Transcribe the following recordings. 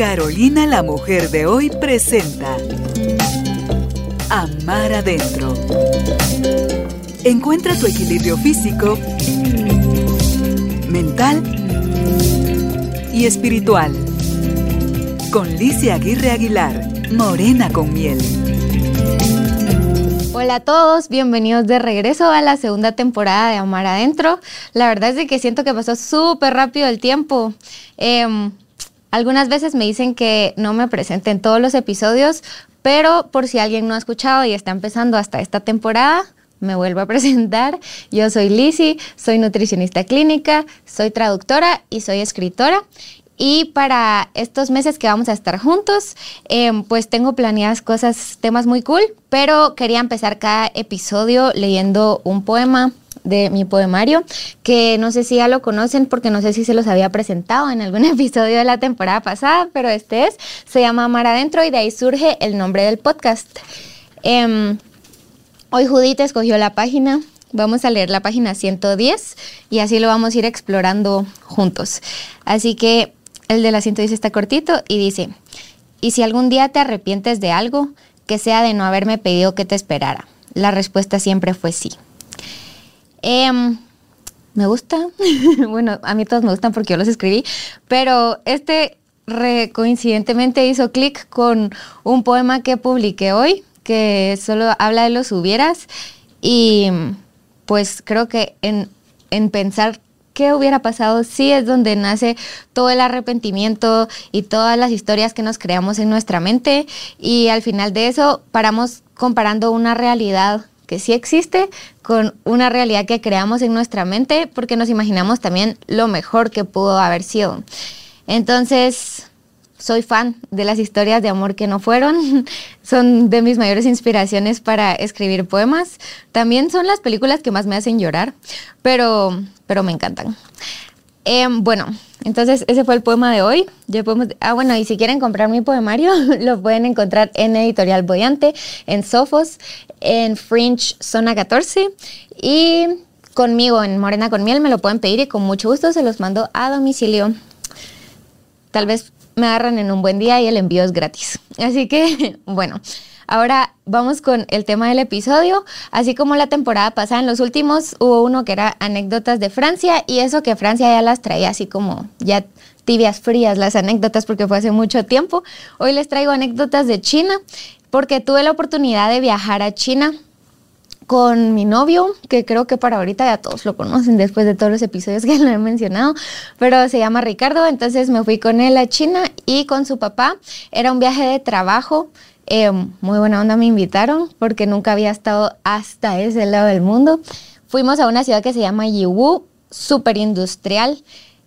Carolina la mujer de hoy presenta Amar adentro. Encuentra tu equilibrio físico, mental y espiritual. Con Licia Aguirre Aguilar, Morena con miel. Hola a todos, bienvenidos de regreso a la segunda temporada de Amar Adentro. La verdad es que siento que pasó súper rápido el tiempo. Em, algunas veces me dicen que no me presente en todos los episodios, pero por si alguien no ha escuchado y está empezando hasta esta temporada, me vuelvo a presentar. Yo soy Lizzy, soy nutricionista clínica, soy traductora y soy escritora. Y para estos meses que vamos a estar juntos, em, pues tengo planeadas cosas, temas muy cool, pero quería empezar cada episodio leyendo un poema de mi poemario, que no sé si ya lo conocen porque no sé si se los había presentado en algún episodio de la temporada pasada, pero este es, se llama Amar Adentro y de ahí surge el nombre del podcast. Em, hoy Judith escogió la página, vamos a leer la página 110 y así lo vamos a ir explorando juntos. Así que el de la 110 está cortito y dice, y si algún día te arrepientes de algo, que sea de no haberme pedido que te esperara. La respuesta siempre fue sí. Em, me gusta. bueno, a mí todos me gustan porque yo los escribí, pero este coincidentemente hizo clic con un poema que publiqué hoy, que solo habla de los hubieras. Y pues creo que en, en pensar qué hubiera pasado si es donde nace todo el arrepentimiento y todas las historias que nos creamos en nuestra mente. Y al final de eso paramos comparando una realidad que sí existe con una realidad que creamos en nuestra mente porque nos imaginamos también lo mejor que pudo haber sido. Entonces, soy fan de las historias de amor que no fueron, son de mis mayores inspiraciones para escribir poemas. También son las películas que más me hacen llorar, pero, pero me encantan. Em, bueno, entonces ese fue el poema de hoy. Ya podemos, ah, bueno, y si quieren comprar mi poemario, lo pueden encontrar en Editorial Boyante, en Sofos, en Fringe Zona 14 y conmigo en Morena con Miel me lo pueden pedir y con mucho gusto se los mando a domicilio. Tal vez me agarran en un buen día y el envío es gratis. Así que, bueno, Ahora vamos con el tema del episodio. Así como la temporada pasada, en los últimos hubo uno que era anécdotas de Francia y eso que Francia ya las traía así como ya tibias frías las anécdotas porque fue hace mucho tiempo. Hoy les traigo anécdotas de China porque tuve la oportunidad de viajar a China con mi novio, que creo que para ahorita ya todos lo conocen después de todos los episodios que lo he mencionado, pero se llama Ricardo, entonces me fui con él a China y con su papá. Era un viaje de trabajo eh, muy buena onda me invitaron porque nunca había estado hasta ese lado del mundo. Fuimos a una ciudad que se llama Yiwu, súper industrial,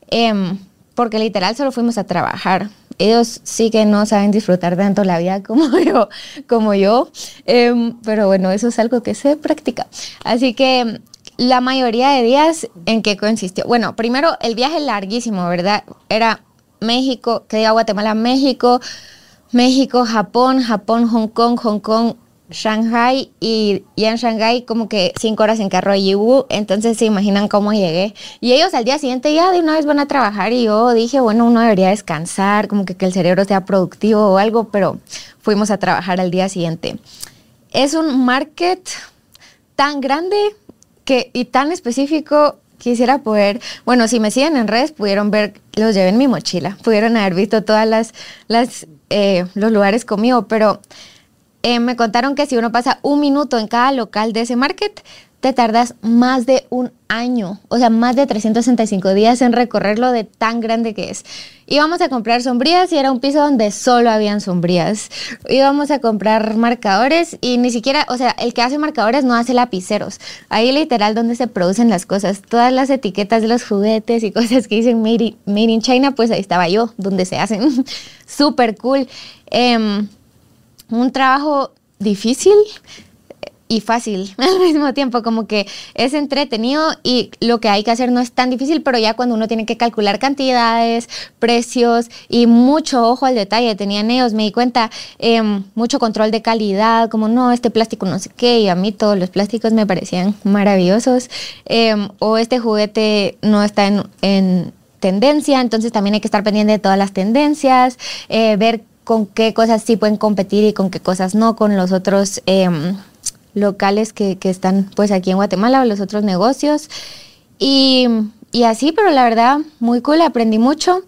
em, porque literal solo fuimos a trabajar. Ellos sí que no saben disfrutar tanto la vida como yo, como yo em, pero bueno, eso es algo que se practica. Así que la mayoría de días en que consistió, bueno, primero el viaje larguísimo, ¿verdad? Era México, que diga Guatemala, México, México, Japón, Japón, Hong Kong, Hong Kong, Shanghai y ya en Shanghai como que cinco horas en carro a Yiwu, entonces se imaginan cómo llegué. Y ellos al día siguiente ya de una vez van a trabajar y yo dije, bueno, uno debería descansar, como que, que el cerebro sea productivo o algo, pero fuimos a trabajar al día siguiente. Es un market tan grande que, y tan específico quisiera poder, bueno, si me siguen en redes, pudieron ver, los llevé en mi mochila, pudieron haber visto todas las eh, los lugares conmigo, pero eh, me contaron que si uno pasa un minuto en cada local de ese market, te tardas más de un año, o sea, más de 365 días en recorrerlo de tan grande que es. Íbamos a comprar sombrías y era un piso donde solo habían sombrías. Íbamos a comprar marcadores y ni siquiera, o sea, el que hace marcadores no hace lapiceros. Ahí literal donde se producen las cosas. Todas las etiquetas de los juguetes y cosas que dicen Made in, China, pues ahí estaba yo, donde se hacen. Súper cool. Em, un trabajo difícil, y fácil al mismo tiempo, como que es entretenido y lo que hay que hacer no es tan difícil, pero ya cuando uno tiene que calcular cantidades, precios y mucho ojo al detalle, tenían ellos, me di cuenta, em, mucho control de calidad, como no, este plástico no sé qué, y a mí todos los plásticos me parecían maravillosos, em, o este juguete no está en tendencia, entonces también hay que estar pendiente de todas las tendencias, eh, ver con qué cosas sí pueden competir y con qué cosas no, con los otros em, locales que, que, están pues aquí en Guatemala o los otros negocios. Y, y así, pero la verdad, muy cool, aprendí mucho.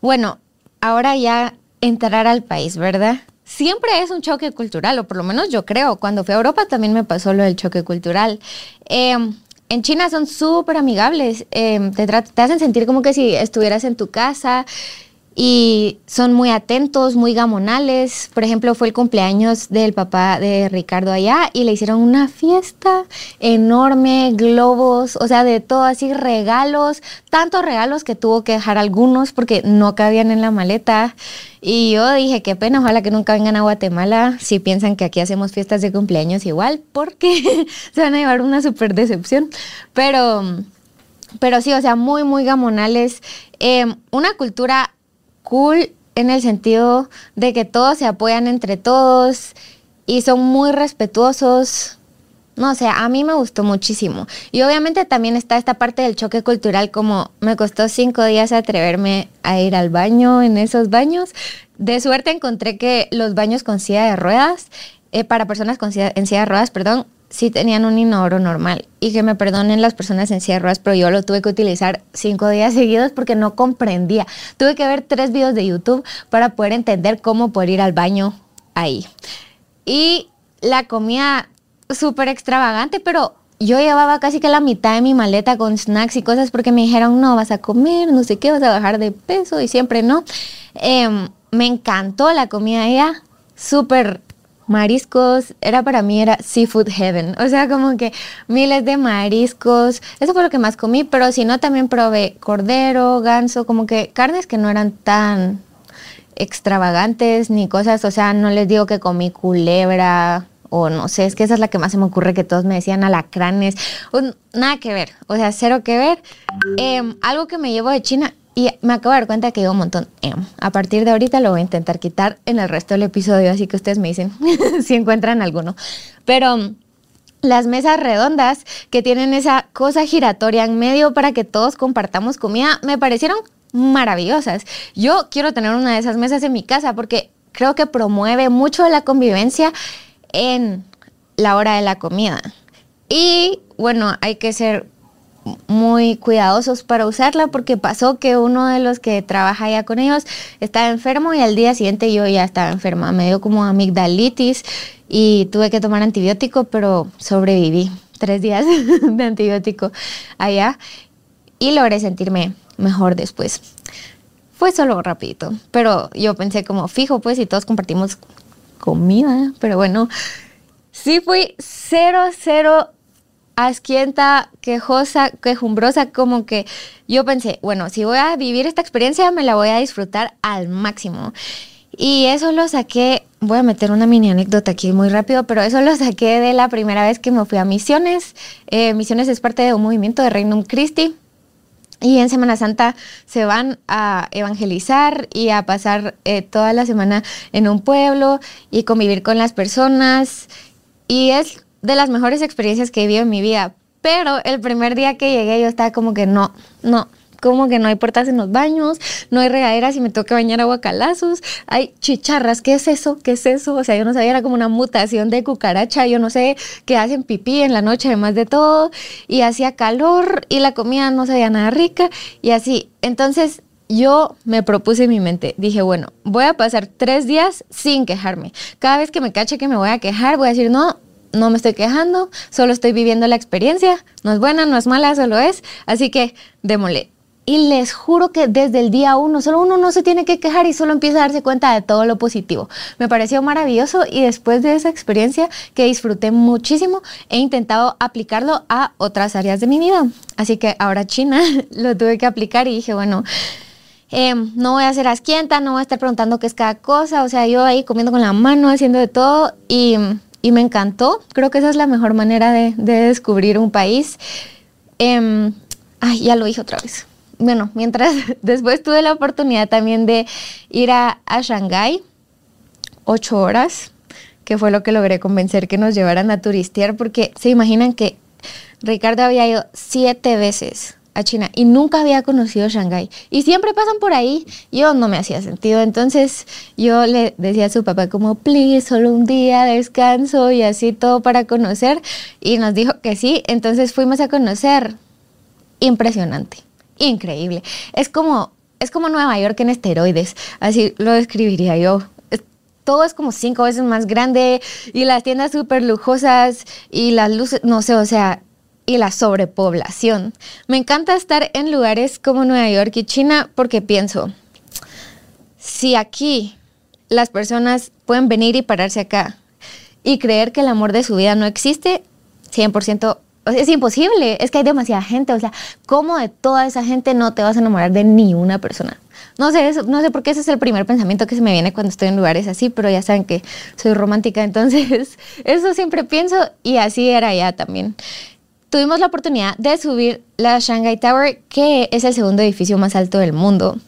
Bueno, ahora ya entrar al país, ¿verdad? Siempre es un choque cultural, o por lo menos yo creo. Cuando fui a Europa también me pasó lo del choque cultural. Eh, en China son súper amigables, eh, te, te, hacen sentir como que si estuvieras en tu casa y son muy atentos, muy gamonales. Por ejemplo, fue el cumpleaños del papá de Ricardo allá y le hicieron una fiesta enorme, globos, o sea, de todo así, regalos, tantos regalos que tuvo que dejar algunos porque no cabían en la maleta. Y yo dije, qué pena, ojalá que nunca vengan a Guatemala si piensan que aquí hacemos fiestas de cumpleaños igual, porque se van a llevar una súper decepción. Pero, pero sí, o sea, muy, muy gamonales. Eh, una cultura en el sentido de que todos se apoyan entre todos y son muy respetuosos. No sé, a mí me gustó muchísimo. Y obviamente también está esta parte del choque cultural, como me costó cinco días atreverme a ir al baño en esos baños. De suerte encontré que los baños con silla de ruedas, eh, para personas con silla, en silla de ruedas, perdón, sí tenían un inodoro normal. Y que me perdonen las personas en ruedas, pero yo lo tuve que utilizar cinco días seguidos porque no comprendía. Tuve que ver tres videos de YouTube para poder entender cómo poder ir al baño ahí. Y la comida súper extravagante, pero yo llevaba casi que la mitad de mi maleta con snacks y cosas porque me dijeron, no, vas a comer, no sé qué, vas a bajar de peso y siempre no. Eh, me encantó la comida allá, súper mariscos, era para mí, era seafood heaven. O sea, como que miles de mariscos. Eso fue lo que más comí, pero si no, también probé cordero, ganso, como que carnes que no eran tan extravagantes ni cosas. O sea, no les digo que comí culebra o no sé, es que esa es la que más se me ocurre que todos me decían alacranes. nada que ver, o sea, cero que ver. Eh, algo que me llevo de China y me acabo de dar cuenta que llevo un montón. a partir de ahorita lo voy a intentar quitar en el resto del episodio, así que ustedes me dicen si encuentran alguno. Pero mm, las mesas redondas que tienen esa cosa giratoria en medio para que todos compartamos comida, me parecieron maravillosas. Yo quiero tener una de esas mesas en mi casa porque creo que promueve mucho la convivencia en la hora de la comida. Y bueno, hay que ser muy cuidadosos para usarla porque pasó que uno de los que trabaja ya con ellos estaba enfermo y al día siguiente yo ya estaba enferma. Me dio como amigdalitis y tuve que tomar antibiótico, pero sobreviví tres días de antibiótico allá y logré sentirme mejor después. Fue solo rapidito, pero yo pensé como fijo pues y todos compartimos comida, pero bueno, sí fui cero, cero asquienta, quejosa, quejumbrosa, como que yo pensé, bueno, si voy a vivir esta experiencia, me la voy a disfrutar al máximo. Y eso lo saqué, voy a meter una mini anécdota aquí muy rápido, pero eso lo saqué de la primera vez que me fui a Misiones. Eh, Misiones es parte de un movimiento de Regnum Christi. Y en Semana Santa se van a evangelizar y a pasar eh, toda la semana en un pueblo y convivir con las personas. Y es de las mejores experiencias que he vivido en mi vida. Pero el primer día que llegué yo estaba como que no, no, como que no hay puertas en los baños, no hay regaderas y me tengo bañar a hay chicharras, ¿qué es eso? ¿Qué es eso? O sea, yo no sabía, era como una mutación de cucaracha, yo no sé, qué hacen pipí en la noche además de todo, y hacía calor y la comida no sabía nada rica y así. Entonces yo me propuse en mi mente, dije, bueno, voy a pasar tres días sin quejarme. Cada vez que me cache que me voy a quejar, voy a decir, no, no me estoy quejando, solo estoy viviendo la experiencia, no es buena, no es mala, solo es, así que démosle. Y les juro que desde el día uno, solo uno no se tiene que quejar y solo empieza a darse cuenta de todo lo positivo. Me pareció maravilloso y después de esa experiencia que disfruté muchísimo, he intentado aplicarlo a otras áreas de mi vida. Así que ahora China lo tuve que aplicar y dije, bueno, em, no voy a ser asquienta, no voy a estar preguntando qué es cada cosa, o sea, yo ahí comiendo con la mano, haciendo de todo y y me encantó. Creo que esa es la mejor manera de, descubrir un país. Em, ay, ya lo dije otra vez. Bueno, mientras después tuve la oportunidad también de ir a, a Shanghái, ocho horas, que fue lo que logré convencer que nos llevaran a turistear, porque se imaginan que Ricardo había ido siete veces a China y nunca había conocido Shanghái. Y siempre pasan por ahí. Yo no me hacía sentido. Entonces yo le decía a su papá como, please, solo un día, descanso y así todo para conocer. Y nos dijo que sí. Entonces fuimos a conocer. Impresionante. Increíble. Es como, es como Nueva York en esteroides. Así lo describiría yo todo es como cinco veces más grande y las tiendas súper lujosas y las luces, no sé, o sea, y la sobrepoblación. Me encanta estar en lugares como Nueva York y China porque pienso, si aquí las personas pueden venir y pararse acá y creer que el amor de su vida no existe, 100% es imposible, es que hay demasiada gente, o sea, ¿cómo de toda esa gente no te vas a enamorar de ni una persona? No sé, no sé por qué ese es el primer pensamiento que se me viene cuando estoy en lugares así, pero ya saben que soy romántica, entonces eso siempre pienso y así era ya también. Tuvimos la oportunidad de subir la Shanghai Tower, que es el segundo edificio más alto del mundo.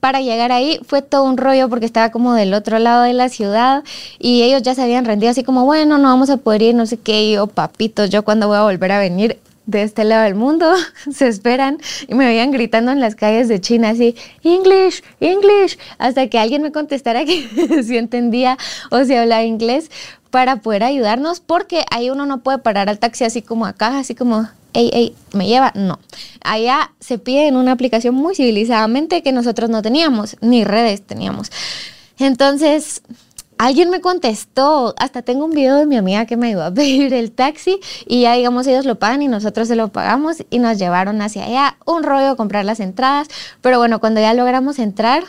Para llegar ahí fue todo un rollo porque estaba como del otro lado de la ciudad y ellos ya se habían rendido así como, bueno, no vamos a poder ir, no sé qué, yo, papitos, yo cuando voy a volver a venir de este lado del mundo, se esperan y me veían gritando en las calles de China así, English, English, hasta que alguien me contestara que si entendía o si hablaba inglés para poder ayudarnos porque ahí uno no puede parar al taxi así como acá, así como, hey, hey, me lleva. No. Allá se pide en una aplicación muy civilizadamente que nosotros no teníamos, ni redes teníamos. Entonces, alguien me contestó, hasta tengo un video de mi amiga que me ayudó a pedir el taxi y ya digamos ellos lo pagan y nosotros se lo pagamos y nos llevaron hacia allá, un rollo comprar las entradas, pero bueno, cuando ya logramos entrar,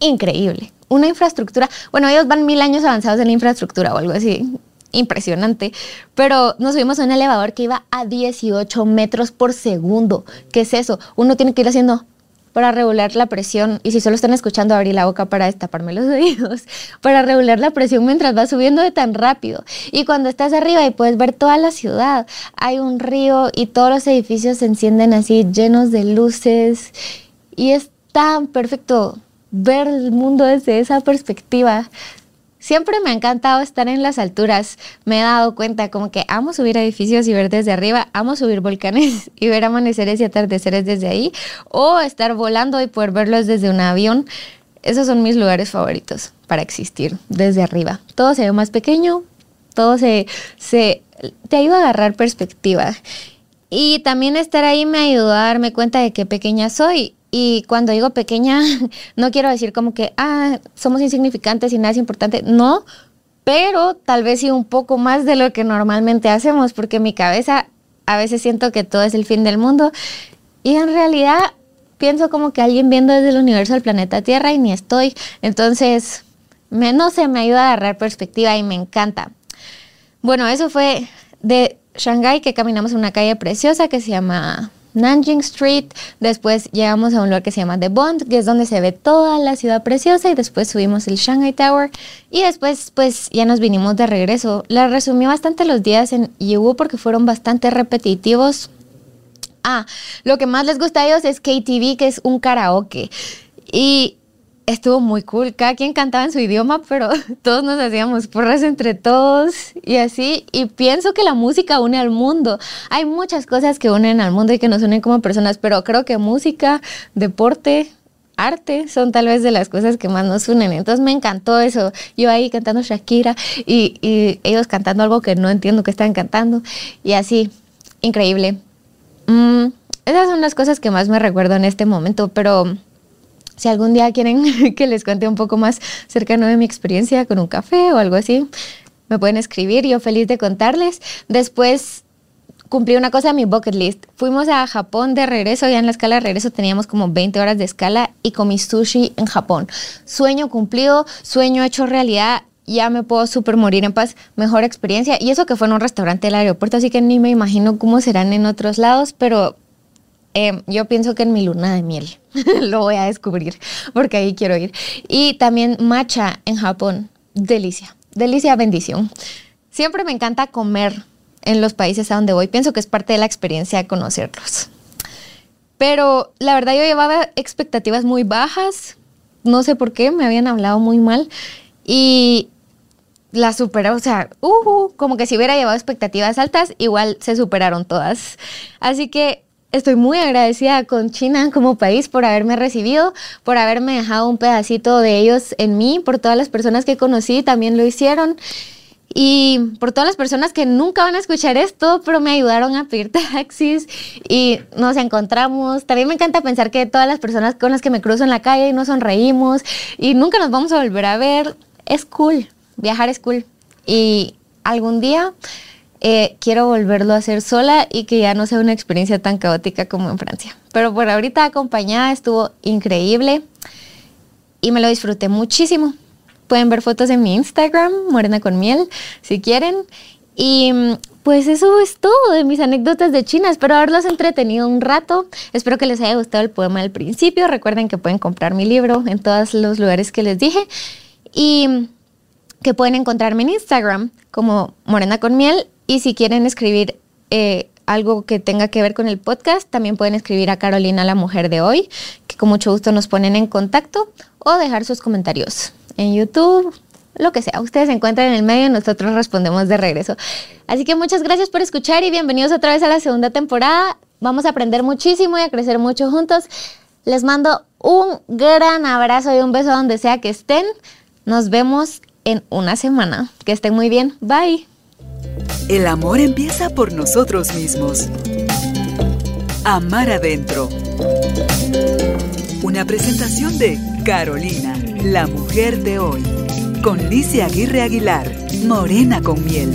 increíble, una infraestructura, bueno, ellos van mil años avanzados en la infraestructura o algo así, impresionante, pero nos subimos a un elevador que iba a 18 metros por segundo. ¿Qué es eso? Uno tiene que ir haciendo para regular la presión, y si solo están escuchando, abrir la boca para destaparme los oídos, para regular la presión mientras va subiendo de tan rápido. Y cuando estás arriba y puedes ver toda la ciudad, hay un río y todos los edificios se encienden así, llenos de luces, y es tan perfecto ver el mundo desde esa perspectiva. Siempre me ha encantado estar en las alturas. Me he dado cuenta como que amo subir edificios y ver desde arriba, amo subir volcanes y ver amaneceres y atardeceres desde ahí, o estar volando y poder verlos desde un avión. Esos son mis lugares favoritos para existir desde arriba. Todo se ve más pequeño, todo se, se te ayuda a agarrar perspectiva. Y también estar ahí me ayudó a darme cuenta de qué pequeña soy y cuando digo pequeña, no quiero decir como que, ah, somos insignificantes y nada es importante. No, pero tal vez sí un poco más de lo que normalmente hacemos, porque en mi cabeza a veces siento que todo es el fin del mundo. Y en realidad pienso como que alguien viendo desde el universo del planeta Tierra y ni estoy. Entonces, me, no sé, me ayuda a agarrar perspectiva y me encanta. Bueno, eso fue de Shanghai que caminamos en una calle preciosa que se llama Nanjing Street, después llegamos a un lugar que se llama The Bond, que es donde se ve toda la ciudad preciosa y después subimos el Shanghai Tower y después pues ya nos vinimos de regreso. La resumí bastante los días en Yiwu porque fueron bastante repetitivos. Ah, lo que más les gusta a ellos es KTV, que es un karaoke. Y estuvo muy cool. Cada quien cantaba en su idioma, pero todos nos hacíamos porras entre todos y así. Y pienso que la música une al mundo. Hay muchas cosas que unen al mundo y que nos unen como personas, pero creo que música, deporte, arte son tal vez de las cosas que más nos unen. Entonces me encantó eso. Yo ahí cantando Shakira y, ellos cantando algo que no entiendo que están cantando. Y así, increíble. Mm, esas son las cosas que más me recuerdo en este momento, pero si algún día quieren que les cuente un poco más cercano de mi experiencia con un café o algo así, me pueden escribir, yo feliz de contarles. Después cumplí una cosa en mi bucket list. Fuimos a Japón de regreso, ya en la escala de regreso teníamos como 20 horas de escala y comí sushi en Japón. Sueño cumplido, sueño hecho realidad. Ya me puedo super morir en paz, mejor experiencia. Y eso que fue en un restaurante del aeropuerto, así que ni me imagino cómo serán en otros lados, pero Em, yo pienso que en mi luna de miel lo voy a descubrir porque ahí quiero ir. Y también matcha en Japón, delicia, delicia, bendición. Siempre me encanta comer en los países a donde voy. Pienso que es parte de la experiencia de conocerlos. Pero la verdad yo llevaba expectativas muy bajas. No sé por qué, me habían hablado muy mal. Y la superó, o sea, uh, como que si hubiera llevado expectativas altas, igual se superaron todas. Así que estoy muy agradecida con China como país por haberme recibido, por haberme dejado un pedacito de ellos en mí, por todas las personas que conocí también lo hicieron. Y por todas las personas que nunca van a escuchar esto, pero me ayudaron a pedir taxis y nos encontramos. También me encanta pensar que todas las personas con las que me cruzo en la calle y nos sonreímos y nunca nos vamos a volver a ver. Es cool, viajar es cool. Y algún día eh, quiero volverlo a hacer sola y que ya no sea una experiencia tan caótica como en Francia. Pero por ahorita acompañada estuvo increíble y me lo disfruté muchísimo. Pueden ver fotos en mi Instagram, Morena con Miel, si quieren. Y pues eso es todo de mis anécdotas de China. Espero haberlos entretenido un rato. Espero que les haya gustado el poema del principio. Recuerden que pueden comprar mi libro en todos los lugares que les dije. Y que pueden encontrarme en Instagram como Morena con Miel. Y si quieren escribir eh, algo que tenga que ver con el podcast, también pueden escribir a Carolina, la mujer de hoy, que con mucho gusto nos ponen en contacto o dejar sus comentarios en YouTube, lo que sea. Ustedes se encuentran en el medio y nosotros respondemos de regreso. Así que muchas gracias por escuchar y bienvenidos otra vez a la segunda temporada. Vamos a aprender muchísimo y a crecer mucho juntos. Les mando un gran abrazo y un beso donde sea que estén. Nos vemos en una semana. Que estén muy bien. Bye. El amor empieza por nosotros mismos. Amar adentro. Una presentación de Carolina la mujer de hoy, con Licia Aguirre Aguilar, Morena con miel.